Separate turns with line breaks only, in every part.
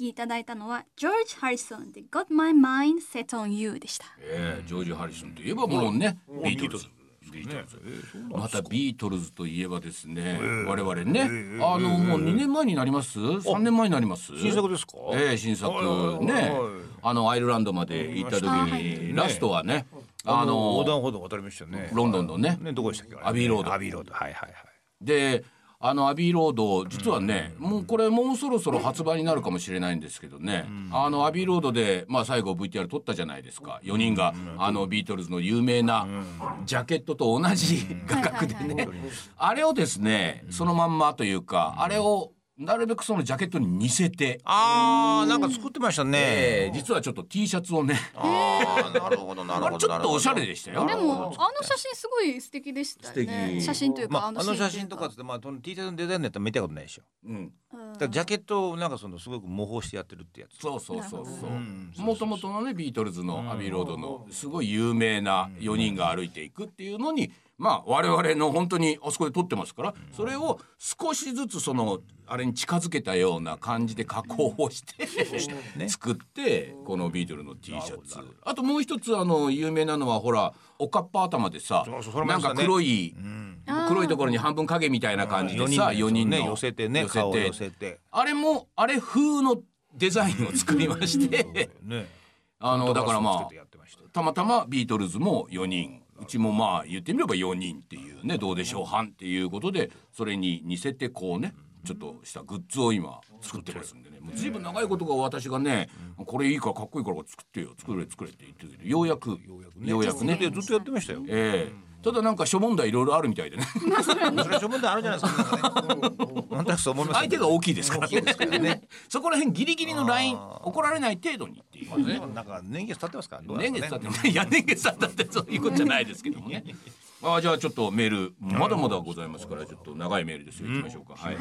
きいただいたのはジョージ・ハリソンで Got My Mind Set on You でした。
えージョージ・ハリソンといえばもうねビートルズビートルズまたビートルズといえばですね我々ね。あのもう2年前になります？3年前になります？
新作ですか？
ええ新作
はい
ね
はいはい。
あのアイルランドまで行った時にラストはねあ
あの横断歩道渡りましたよね。
ロンドンのね。
ねどこでしたっけ？あれ
アビーロード。
アビーロード。はいはいはい。
であのアビーロード実はね、もうこれもうそろそろ発売になるかもしれないんですけどね、あのアビーロードで、まあ、最後 VTR 撮ったじゃないですか。4人が、あのビートルズの有名なジャケットと同じ画角でね、あれをですねそのまんまというかあれをなるべくそのジャケットに似せて、
あーなんか作ってましたね。
えー実はちょっと T シャツをね。
あーなるほどなるほど
ちょっとおしゃれでしたよ。
でもあの写真すごい素敵でしたね。
敵。
写真というか、
まあ、あの写真とかってまあその T シャツのデザインのやったら見たことないでしょ。
うん。
ジャケットをなんかそのすごく模倣してやってるってやつ。
そうそうそうそ
ん
うもともとのねビートルズのアビーロードのすごい有名な4人が歩いていくっていうのにまあ我々の本当にあそこで撮ってますからそれを少しずつそのあれに近づけたような感じで加工をして作ってこのビートルの T シャツ。あともう一つあの有名なのはほらおかっぱ頭でさなんか黒い黒いところに半分影みたいな感じでさ4
4
人の。
ね寄せてね寄せて。
あれもあれ風のデザインを作りまして。
ね。
あのだからまあ
た。
またまビートルズも4人うちもまあ言ってみれば4人っていうねどうでしょう班っていうことでそれに似せてこうねちょっとしたグッズを今作ってますんでね。もう随分長いことが私がねこれいいからかっこいいから作ってよ。作れ作れって言ってるけどようやくようやくね。
でずっとやってましたよ。
ええただなんか諸問題いろいろあるみたいでね。
それは諸問題あるじゃないですか。なんそう思います
相手が大きいですからね。
ね。
そこら辺ギリギリのライン怒られない程度にっていう。ね
なんか年月経ってますか
年月経っていや年月経ったってそういうことじゃないですけどもね。あじゃあちょっとメールまだまだございますからちょっと長いメールですよ。行きましょうか、はい、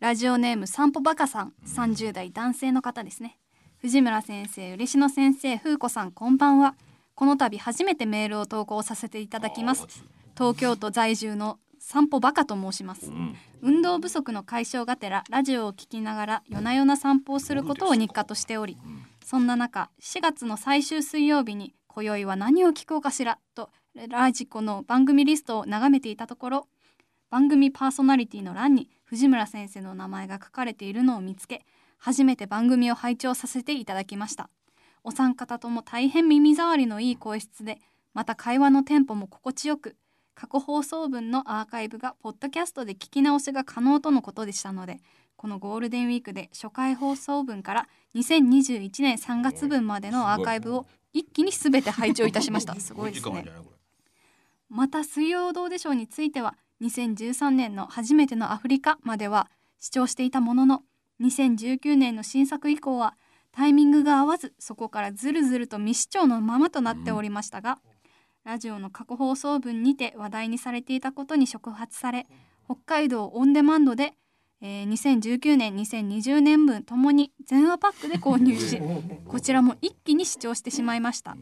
ラジオネーム散歩バカさん。30代男性の方ですね。藤村先生嬉野先生風子さんこんばんはこの度初めてメールを投稿させていただきます。東京都在住の散歩バカと申します。
うん。
運動不足の解消がてらラジオを聞きながら夜な夜な散歩をすることを日課としておりそんな中4月の最終水曜日に今宵は何を聞こうかしらとラジコの番組リストを眺めていたところ番組パーソナリティの欄に藤村先生の名前が書かれているのを見つけ初めて番組を拝聴させていただきましたお三方とも大変耳障りのいい声質でまた会話のテンポも心地よく過去放送分のアーカイブがポッドキャストで聞き直しが可能とのことでしたのでこのゴールデンウィークで初回放送分から2021年3月分までのアーカイブを一気に全て拝聴いたしました。すごいですね。また水曜どうでしょうについては2013年の初めてのアフリカまでは視聴していたものの2019年の新作以降はタイミングが合わずそこからずるずると未視聴のままとなっておりましたが、ラジオの過去放送分にて話題にされていたことに触発され北海道オンデマンドで、えー2019年2020年分ともに全話パックで購入し こちらも一気に視聴してしまいました。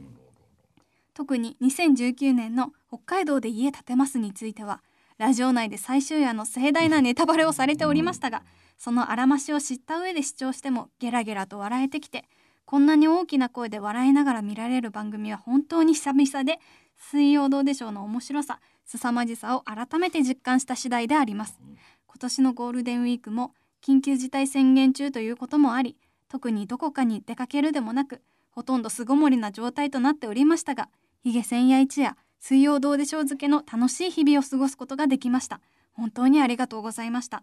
特に2019年の北海道で家建てますについてはラジオ内で最終夜の盛大なネタバレをされておりましたがそのあらましを知った上で視聴してもゲラゲラと笑えてきてこんなに大きな声で笑いながら見られる番組は本当に久々で水曜どうでしょうの面白さ凄まじさを改めて実感した次第であります。今年のゴールデンウィークも緊急事態宣言中ということもあり特にどこかに出かけるでもなくほとんど巣ごもりな状態となっておりましたがヒゲ千夜一夜水曜どうでしょう漬けの楽しい日々を過ごすことができました。本当にありがとうございました。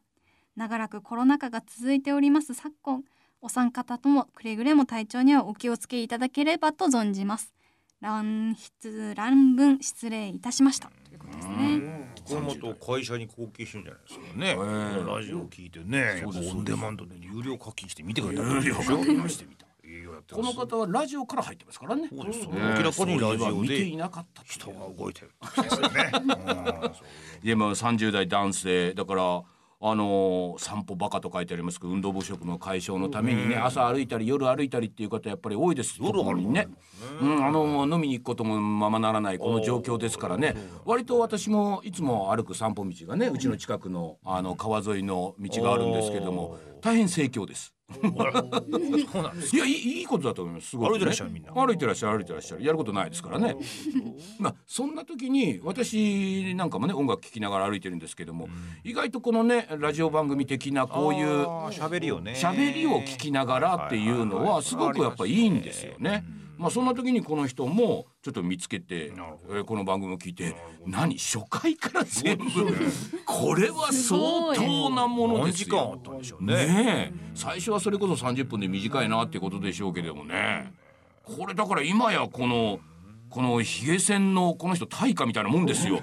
長らくコロナ禍が続いております。昨今お三方ともくれぐれも体調にはお気をつけいただければと存じます。乱筆乱文失礼いたしました。ということですね。
会社に貢献してるんじゃないですかね、
え
ラジオを聞いてね、オンデマンドで有料課金して見てくれた
有料課金してみたこの方はラジオから入ってますからね。
そうです
ね。
明らかにラジオで
いえば見ていなかった
人が動いてるですよね。うん。そう。
いやまあ30代男性。だからあのー散歩バカと書いてありますけど運動不足の解消のためにね朝歩いたり夜歩いたりっていう方やっぱり多いです。夜歩にね、うん、あの飲みに行くこともままならないこの状況ですからね。割と私もいつも歩く散歩道がねうちの近くのあの川沿いの道があるんですけれども大変盛況です
そうなんです
いやいいいいことだと思います。すごく、ね、
歩いてらっしゃるみんな。
歩いてらっしゃる歩いてらっしゃる。やることないですからね。まあそんな時に私なんかもね音楽聴きながら歩いてるんですけども、意外とこのねラジオ番組的なこういう
喋りをね。
喋りを聞きながらっていうのはすごくやっぱいいんですよね。まあそんな時にこの人もちょっと見つけて、えーこの番組を聞いて何初回から全部これは相当なものです
何時間あ
よ
っ。たんでしょうね。
ねえ。最初はそれこそ30分で短いなっていうことでしょうけどもね。これだから今やこのこのヒゲ線のこの人大家みたいなもんですよ。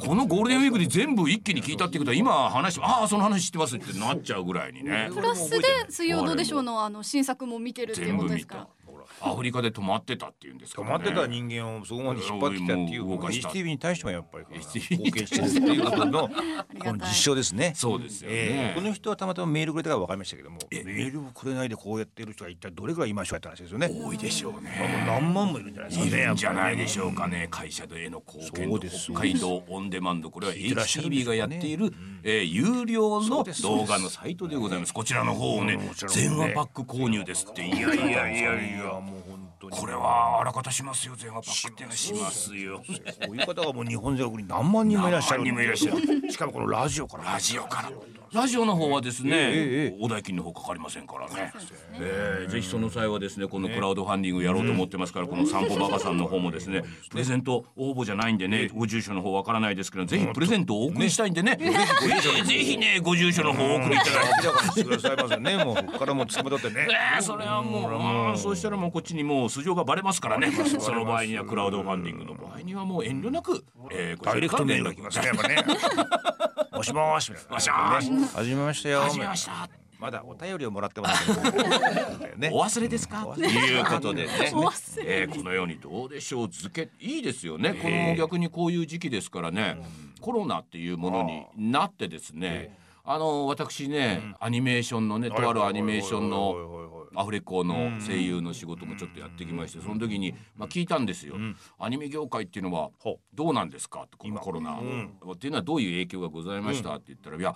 このゴールデンウィークで全部一気に聞いたってことは今話してああその話知ってますってなっちゃうぐらいにね。
プラスで水曜どうでしょうのあの新作も見てるっていうことですから。
アフリカで止まってたっていうんですかね。
まってた人間をそこまで引っ張ってきたっていう
もう動かした
HTV に対してもやっぱり貢献してるっていうことのこの実証ですね。
そうですよね、
えーこの人はたまたまメールくれたから分かりましたけどもメールをくれないでこうやってる人が一体どれぐらいいましょうやって話ですよね。
多いでしょう
もう
ね
何万もいるんじゃないですかね。
いるんじゃないで
ょ
しょうかね。会社での貢献度
そうです
北海道オンデマンド。これは HTV がやっている、えー有料の動画のサイトでございます。こちらの方をね。全話パック購入ですって。いやいやいやいや
もう本当に。
これはあらかたしますよ全話パックってしますよ。
こういう方がもう日本全国に何万人もいらっしゃる
何万人もいらっしゃる。
しかもこのラジオから。
ラジオからラジオの方はですね、
ええ
お代金の方かかりませんからね。えーぜひその際はですねこのクラウドファンディングやろうと思ってますから、この散歩バカさんの方もですねプレゼント応募じゃないんでねご住所の方わからないですけどぜひプレゼントをお送りしたいんでね。ぜひぜひねご住所の方をお送りいただいて。
くださいませね。もうここからもうつかまってね。
えーそれはもう、そうしたらもうこっちにもう素性がバレますからね。その場合にはクラウドファンディングの場合にはもう遠慮なく、えー、こちら
ダイレクトメールが
連絡
来ますねやっぱねもしもしみたいな。
もしもし。
ね始めましたよ。
始めました。
まだお便りをもらってます ね。
お忘れですか？ということでね。えーこのようにどうでしょう。漬けいいですよね。この逆にこういう時期ですからね。コロナっていうものになってですね。あの私ねアニメーションのねとあるアニメーションのアフレコの声優の仕事もちょっとやってきましてその時にまあ聞いたんですよ。アニメ業界っていうのは
ほ
どうなんですか？ってこのコロナっていうのはどういう影響がございました？って言ったらいや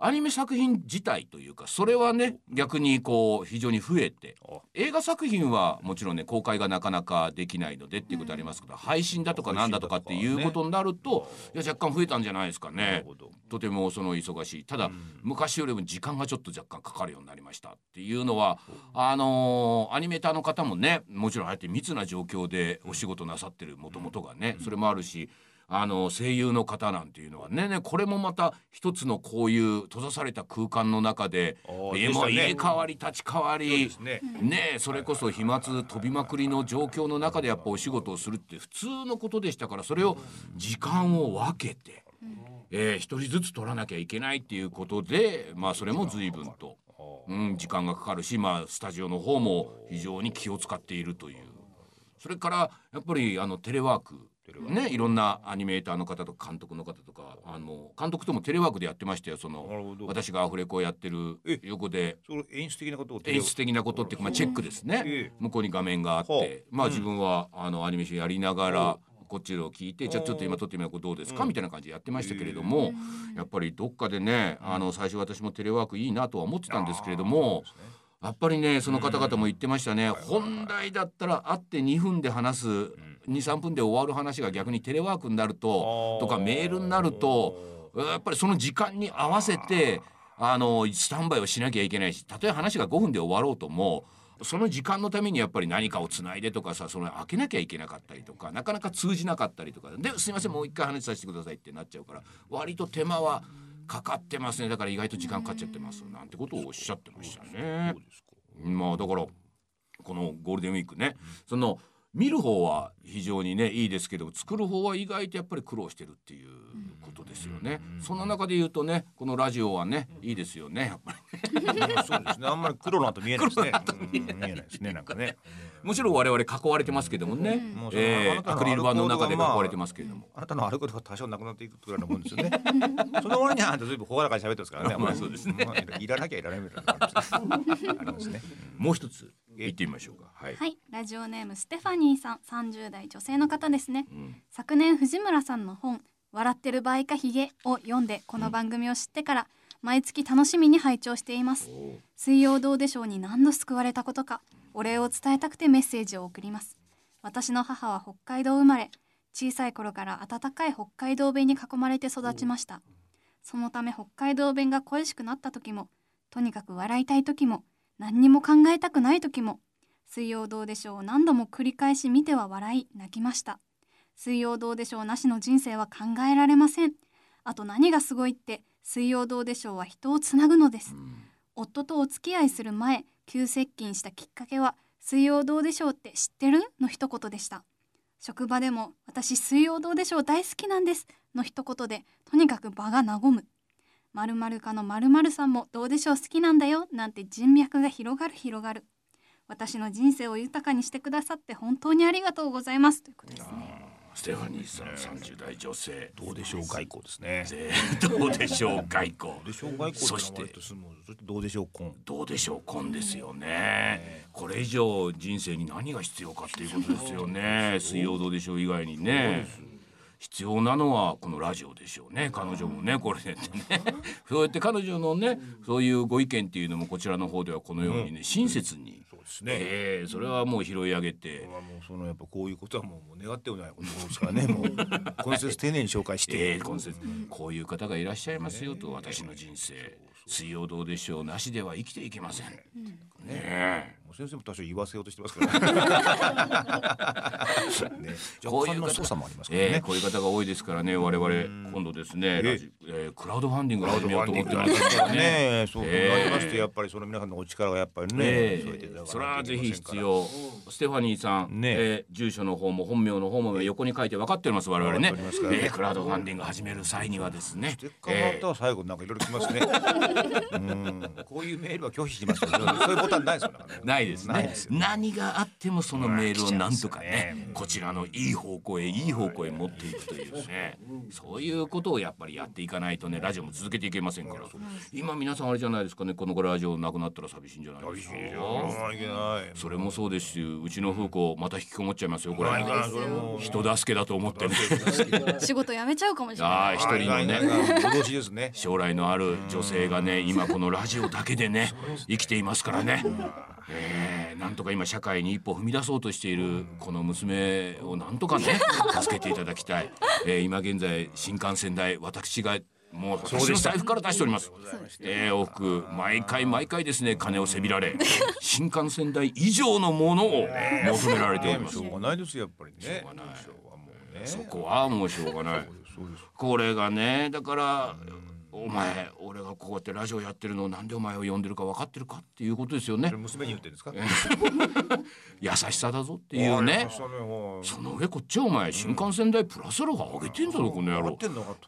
アニメ作品自体というかそれはね逆にこう非常に増えて
あ。
映画作品はもちろんね公開がなかなかできないのでっていうことありますけど配信だとかなんだとかっていうことになるといや若干増えたんじゃないですかね。とてもその忙しい。ただ昔よりも時間がちょっと若干かかるようになりましたっていうのはあのーアニメーターの方もねもちろんああやって密な状況でお仕事なさってるもともとがねそれもあるしあの声優の方なんていうのはね。ねこれもまた一つのこういう閉ざされた空間の中で
あー
えも入れ替わり立ち替わり
ね。
それこそ飛沫飛びまくりの状況の中でやっぱお仕事をするって普通のことでしたからそれを時間を分けて、えー一人ずつ取らなきゃいけないっていうことでまあそれも随分と、うん、時間がかかるしまあスタジオの方も非常に気を使っているという。それからやっぱりあのテレワークね、いろんなアニメーターの方とか監督の方とかあの監督ともテレワークでやってましたよその私がアフレコをやってる
え
横で。
演出的なことを
演出的なことっていうか、まあ、チェックですね、
ええ。
向こうに画面があっ
ほ
て、まあ自分はあのアニメーションやりながらこっちを聞いて、じゃあちょっと今撮ってみようどうですか、みたいな感じでやってましたけれども、やっぱりどっかでねあの最初私もテレワークいいなとは思ってたんですけれども。やっぱりねその方々も言ってましたね、本来だったら会って2分で話す、23分で終わる話が逆にテレワークになるととかメールになるとやっぱりその時間に合わせてあのスタンバイをしなきゃいけないしたとえ話が5分で終わろうともその時間のためにやっぱり何かをつないでとかさその開けなきゃいけなかったりとかなかなか通じなかったりとかですいませんもう一回話させてくださいってなっちゃうから割と手間はかかってますね。だから意外と時間かかっちゃってますなんてことをおっしゃってましたね。まあだからこのゴールデンウィークねその見る方は非常にねいいですけど作る方は意外とやっぱり苦労してるっていうことですよね。そんな中で言うとねこのラジオはねいいですよねやっぱり。ね。
そうですね。あんまり黒の後見えないですね。うん見えないですねなんかね。
もちろん我々囲われてますけどもね、
もう
えーアクリル板の中で囲
まあ
われてますけれども。
あなたのあることが多少なくなっていくぐらいのもんですよね。その割にはあんたずいぶん朗らかに喋ってますからね。
まあそうですね。
まあいらなきゃいらないみたいな感じです ありますね。
もう一つ行ってみましょうか。はい。
はい、ラジオネームステファニーさん、30代女性の方ですね。
うん。
昨年藤村さんの本「笑ってる場合かヒゲ」を読んでこの番組を知ってから毎月楽しみに拝聴しています。水曜どうでしょうに何度救われたことかお礼を伝えたくてメッセージを送ります。私の母は北海道生まれ小さい頃から温かい北海道弁に囲まれて育ちました。そのため北海道弁が恋しくなった時もとにかく笑いたい時も何にも考えたくない時も水曜どうでしょうを何度も繰り返し見ては笑い泣きました。水曜どうでしょうなしの人生は考えられません。あと何がすごいって水曜どうでしょうは人をつなぐのです。夫とお付き合いする前急接近したきっかけは水曜どうでしょうって知ってる？の一言でした。職場でも私水曜どうでしょう大好きなんです。の一言でとにかく場が和む〇〇かの〇〇さんもどうでしょう好きなんだよなんて人脈が広がる広がる。私の人生を豊かにしてくださって本当にありがとうございます。ということですね。
ステファニーさん三十代女性
どうでしょう外交ですね。
え ーどうでしょう外交。
どうでしょう外交
そして
そしてどうでしょう婚
どうでしょう婚ですよね。これ以上人生に何が必要かっていうことですよね。水曜どうでしょう以外にね必要なのはこのラジオでしょうね。彼女もねこれでね。そうやって彼女のねそういうご意見っていうのもこちらの方ではこのようにね親切に。
そうですね。
ええそれはもう拾い上げて。
もうそのやっぱこういうことはもうもう願ってもないことですからね。もう今節丁寧に紹介して、
ええ今節。こういう方がいらっしゃいますよと私の人生水曜どうでしょうなしでは生きていけません。ねえ。
もう先生も多少言わせようとしてますからね。ね。
こういう
操作もありますからね、
ええこういう方が多いですからね我々今度ですね、ラジえークラウドファンディングを始めようと思ってますからね。
ねそう
ええ
なりましてやっぱりその皆さんのお力がやっぱりね、
え
添えていただかないと
それはぜひ必要ステファニーさん、
ね。
えー住所の方も本名の方も横に書いて分かってます我々ね。
分かっておりますからね。
えークラウドファンディング始める際にはですね。
ステッカーも最後なんかいろいろ来ますね。うん、こういうメールは拒否しますけど、そういうボタンないですよ。ね。
ないですね。何があってもそのメールをなんとか
ね
ね。こちらのいい方向へいい方向へ持っていくというね。そういうことをやっぱりやっていかないとねラジオも続けていけませんから。今皆さんあれじゃないですかね。このラジオなくなったら寂しいんじゃないですか。それもそうですしうちの風子また引きこもっちゃいますよこれ。人助けだと思ってね。
仕事辞めちゃうかもしれない。
ああ一人のね。
脅しですね。
将来のある女性がね今このラジオだけでね 生きていますからね。えーなんとか今社会に一歩踏み出そうとしているこの娘をなんとかね 助けていただきたい、えー今現在新幹線代私がもう私の財布から出しております。えー、往復毎回毎回ですね金をせびられ新幹線代以上のものを求められております
しょ。うがないですよやっぱりね。し
ょうがない。そこはもうしょうがない。これがねだからお前俺がこうやってラジオやってるのをなんでお前を呼んでるか分かってるかっていうことですよね。
娘に言ってるんですか？
優しさだぞっていうね。
そ
の上こっちはお前新幹線代プラスアルファ上げてんだぞこの野郎。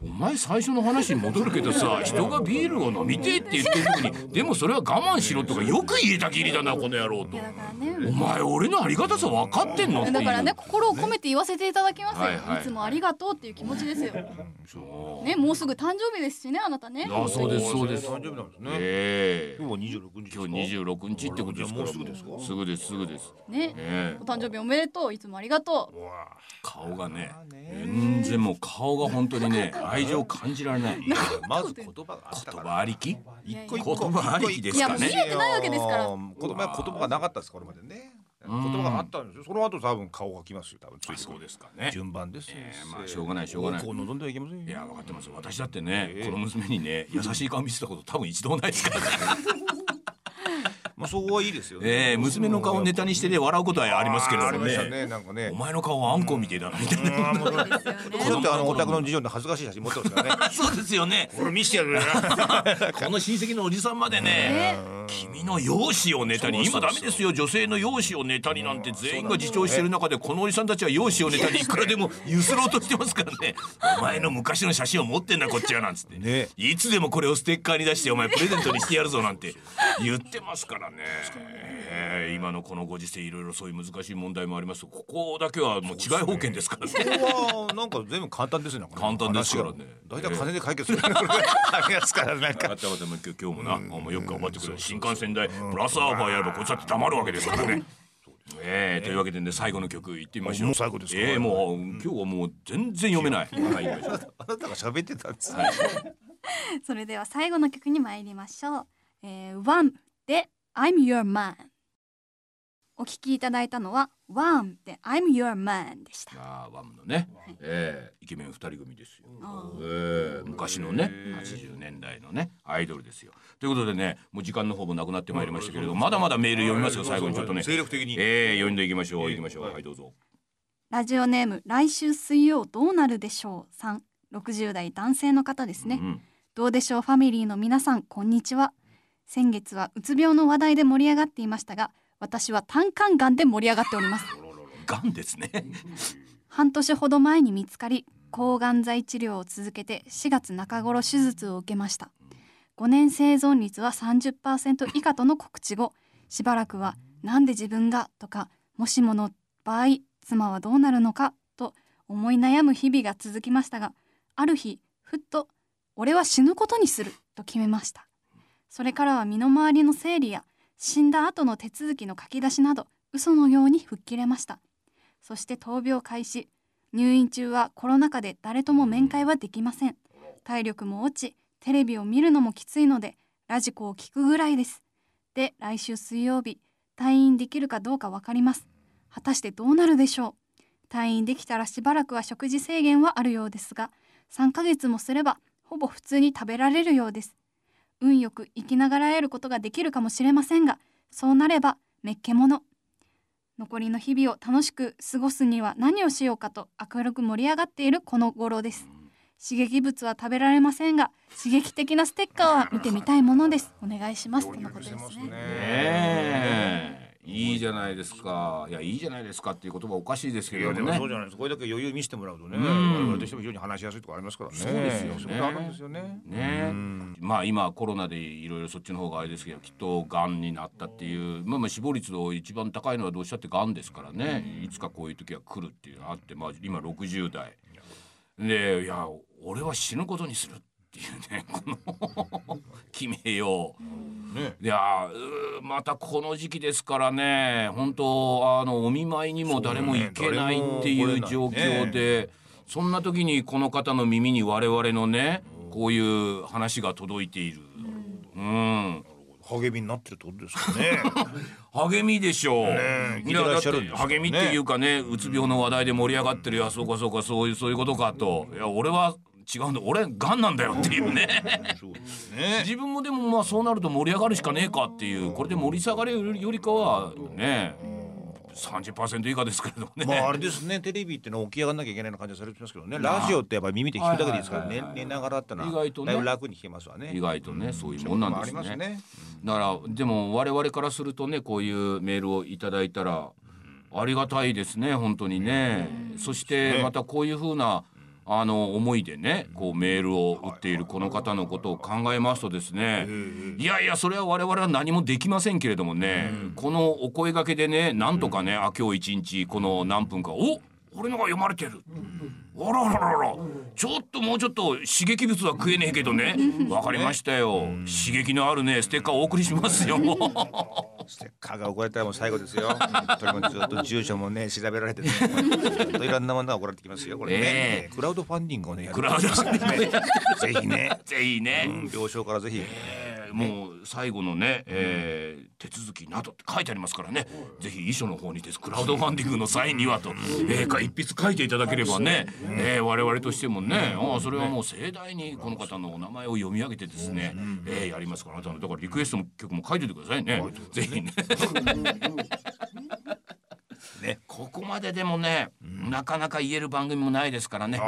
お。前最初の話に戻るけどさ 人がビールを飲みてえって言ってる時に。でもそれは我慢しろとかよく言えたきりだなこの野郎と。お前俺のありがたさ分かってんの
だからね心を込めて言わせていただきますよ、
はい
つもありがとうっていう気持ちですよ。ねもうすぐ誕生日ですしねあなたね。
あそうですそうです。
誕生日なんですね。
ええ。
今日は二十六日。
今日26日ってことですか？ら
もうすぐですか？
すぐですすぐです。
ね。
ええ
お誕生日おめでとう。いつもありがとう。
顔がね全然もう顔が本当にね 愛情感じられない。
いやまず言葉があった
言
から。
葉ありき
一個一個。
言葉ありきですかね。
いやもう見えてないわけですから。
言葉言葉がなかったですこれまでね。言葉があったんですよ。その後多分顔がきますよ。多分つ
そうですかね
順番ですよ。
ええまあしょうがないしょうがない
こう望んではいけませんよ。
いや分かってます私だってね、
ええ
この娘にね優しい顔見せたこと多分一度もないですからね
まあそこはいいですよね。
ええ娘の顔をネタにしてね笑うことはありますけれどね。
ねなんかね。
お。前の顔はあんこみてえだなみたいな、
これだってあのお宅の次女の恥ずかしい写真持ってますからね。
そうですよね。
これ見せてやるな。
この親戚のおじさんまでね、君の容姿をネタに今ダメですよ。女性の容姿をネタになんて全員が自重してる中でこのおじさんたちは容姿をネタにいくらでもゆすろうとしてますからね。お前の昔の写真を持ってんだこっちはなんつって、
ね。
いつでもこれをステッカーに出してお前プレゼントにしてやるぞなんて言ってますからね、えー今のこのご時世いろいろそういう難しい問題もありますここだけはもう違い保険ですからね
ここはなんか全部簡単ですね。
簡単ですからね
大体金で解決する。これありますからなん
分か
か。
った分かったもう今日もな、よく頑張ってくれ新幹線代プラスアルファやればこっちだって黙るわけですからね。ええというわけでね最後の曲いってみましょう。
もう最後ですか？
ええもう今日はもう全然読めない。はい
あなたが喋ってたんです。
それでは最後の曲に参りましょう。えー、ワンで I'm Your Man。お聴きいただいたのはワンで I'm Your Man でした。
あーワムのね、
はい
えーイケメン二人組ですよ。
あ
えー昔のね
へー
80年代のねアイドルですよ。ということでねもう時間の方もなくなってまいりましたけれどまだまだメール読みますよ最後にちょっとね。
精力的に
えー、読んでいきましょういきましょうはいどうぞ。
ラジオネーム来週水曜どうなるでしょうさん60代男性の方ですね。
うん
どうでしょうファミリーの皆さんこんにちは先月はうつ病の話題で盛り上がっていましたが私は胆管がんで盛り上がっております。
がんですね。
半年ほど前に見つかり抗がん剤治療を続けて4月中頃手術を受けました。5年生存率は30%以下との告知後しばらくはなんで自分がとかもしもの場合妻はどうなるのかと思い悩む日々が続きましたがある日ふっと俺は死ぬことにすると決めましたそれからは身の回りの整理や死んだ後の手続きの書き出しなど嘘のように吹っ切れました。そして闘病開始。入院中はコロナ禍で誰とも面会はできません。体力も落ちテレビを見るのもきついのでラジコを聞くぐらいです。で来週水曜日退院できるかどうかわかります。果たしてどうなるでしょう。退院できたらしばらくは食事制限はあるようですが3ヶ月もすればほぼ普通に食べられるようです。運よく生きながら得ることができるかもしれませんがそうなればめっけもの。残りの日々を楽しく過ごすには何をしようかと明るく盛り上がっているこの頃です。刺激物は食べられませんが刺激的なステッカーは見てみたいものです。お願いします。とのことですね。
ねえいいじゃないですか。いやいいじゃないですかっていう言葉おかしいですけどもね
もそうじゃないです。かこれだけ余裕見せてもらうとね
うん。
我々としても非常に話しやすいところありますからね。
そうですよね。
そことあるんですよね。
ね。まあ今コロナでいろいろそっちの方があれですけどきっとがんになったっていうまあまあ死亡率の一番高いのはどうしたってがんですからね。いつかこういう時は来るっていうのがあってまあ今60代。でいや俺は死ぬことにするっていうね この決めよう。
ね
いやまたこの時期ですからね本当あのお見舞いにも誰も行けないっていう状況でそんな時にこの方の耳に我々のねこういう話が届いている。うん
励みになってるってことですかね
励みでしょう。
え聞い
やだっ
て
励みっていうかね、うつ病の話題で盛り上がってるよ。そうかそうかそういうそういうことかと。いや俺は違うんだ。俺がんなんだよっていうね。
そうですね。
自分もでもまあそうなると盛り上がるしかねえかっていう。これで盛り下がれるよりかはね30%以下ですけれどもね、
まああれですね。テレビってのは起き上がんなきゃいけないような感じがされてますけどね。ラジオってやっぱり耳で聞くだけですからね。寝ながらってのは
意外とね。
楽に聞けますわね。
意外とねそういうもんなんですね。
ね
だからでも我々からするとねこういうメールをいただいたらありがたいですね本当にね。そしてまたこういうふうなあの思いでねこうメールを打っているこの方のことを考えますとですねいやいやそれは我々は何もできませんけれどもねこのお声掛けでねなんとかねあ今日一日この何分かお俺のが読まれてる。あらららら。ちょっともうちょっと刺激物は食えねえけどね。わかりましたよ。刺激のあるねステッカーお送りしますよ。
ステッカーが送られたらもう最後ですよ。本当にずっと住所もね調べられてね。いろんなものが送られてきますよこれね、
ええ。
クラウドファンディングをね
クラウドファンディング
ねぜひね、
ぜひね、
うん、病床からぜひ、
え。ーもう最後のね、えー手続きなどって書いてありますからね、ぜひ遺書の方にですクラウドファンディングの際にはと、えーか一筆書いていただければね、えー我々としてもね、ああそれはもう盛大にこの方のお名前を読み上げてですね、えーやりますからあなたのだからリクエストの曲も書いててくださいね、ぜひね。
ね
ここまででもね、なかなか言える番組もないですからね。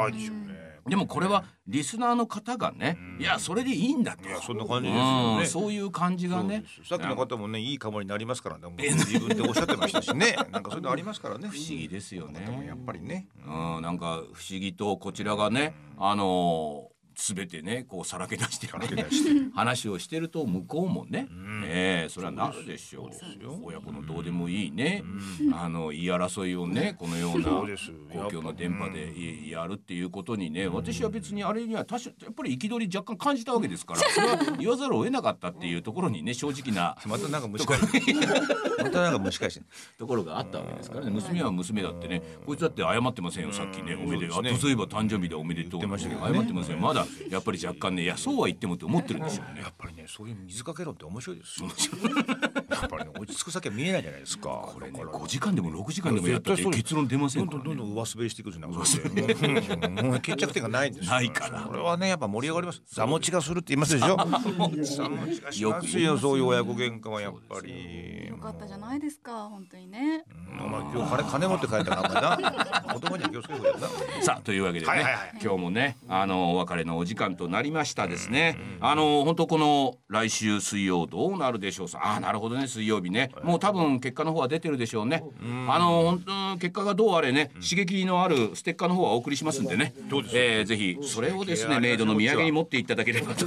で
もこれはリスナーの方がね、いやそれでいいんだと。
いやそんな感じですよね。
うん、そういう感じがね。
さっきの方もねいいかもになりますからね。自分でおっしゃってましたしね。なんかそういうのありますからね。
不思議ですよね。
やっぱりね。
うん、なんか不思議とこちらがね、あのー全てねこうさらけ出して、ね、
け出して。
話をしてると向こうもね、ええそれはなるでしょう。親子のどうでもいいね、あの言い争いをねこのような公共の電波でいやるっていうことにね私は別にあれには多少やっぱり憤り若干感じたわけですから それは言わざるを得なかったっていうところにね正直な
またなんか蒸し返し。て またなんか蒸し返し。て
ところがあったわけですからね。娘は娘だってねこいつだって謝ってませんよさっきね。おめでとう、
ね。
あそういえば誕生日でおめでとう
言ってましたけどね。
謝ってませんまだやっぱり若干ねいやそうは言ってもって思ってるんでしょうね。
やっぱりねそういう水かけ論って面白いですよ。や っぱりね落ち着く先は見えないじゃないですか。
これね
だから
5時間でも6時間でもやったって結論出ませんからね。
どんどんどん上滑りしていくじゃないでもうもう決着点がないんですよ
ないから。
これはねやっぱ盛り上がります。座持ちがするって言いますで しょ座持ちがしますよ。そういう親子喧嘩はやっぱり。
よかったじゃないですか本当にね。
お前今日金金持って帰ったからな。言葉には気をつけてくれよな。
さあというわけでね、
はいはいはい。
今日もねあのお別れのお時間となりましたですね、あの本当この来週水曜どうなるでしょうさ。あーなるほどね水曜日ね。もう多分結果の方は出てるでしょうね、あの本当結果がどうあれね、刺激のあるステッカーの方はお送りしますんでね、えーぜひそれをですねメイドの土産に持っていただければと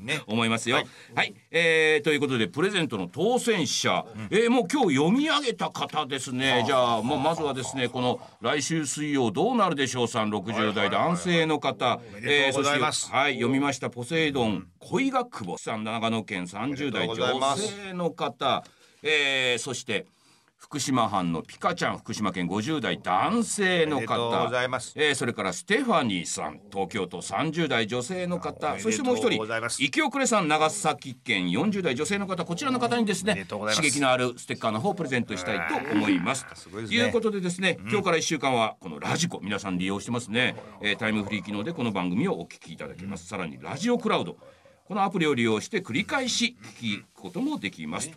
ね。
思いますよ。はい、えーということでプレゼントの当選者、えーもう今日読み上げた方ですね。じゃあもうまずはですねこの来週水曜どうなるでしょうさん60代男性の方、
おめでとうございます。
そしてはい読みましたポセイドン恋が久保さん長野県30代女
す。
性の方、えーそして福島藩のピカちゃん福島県50代男性の方。
ございます。
えーそれからステファニーさん東京都30代女性の方。そうしてもう一人生き遅れさん長崎県40代女性の方。こちらの方にですね刺激のあるステッカーの方をプレゼントしたいと思います。
すごいですね。
ということでですね、今日から1週間はこのラジコ皆さん利用してますね、えータイムフリー機能でこの番組をお聞きいただけます、さらにラジオクラウド。このアプリを利用して繰り返し聞くこともできます。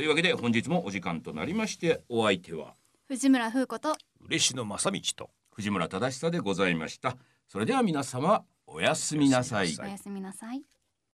というわけで本日もお時間となりましてお相手は
藤村風子と
嬉野正道と
藤村忠久でございました。それでは皆様おやすみなさい。
おやすみなさい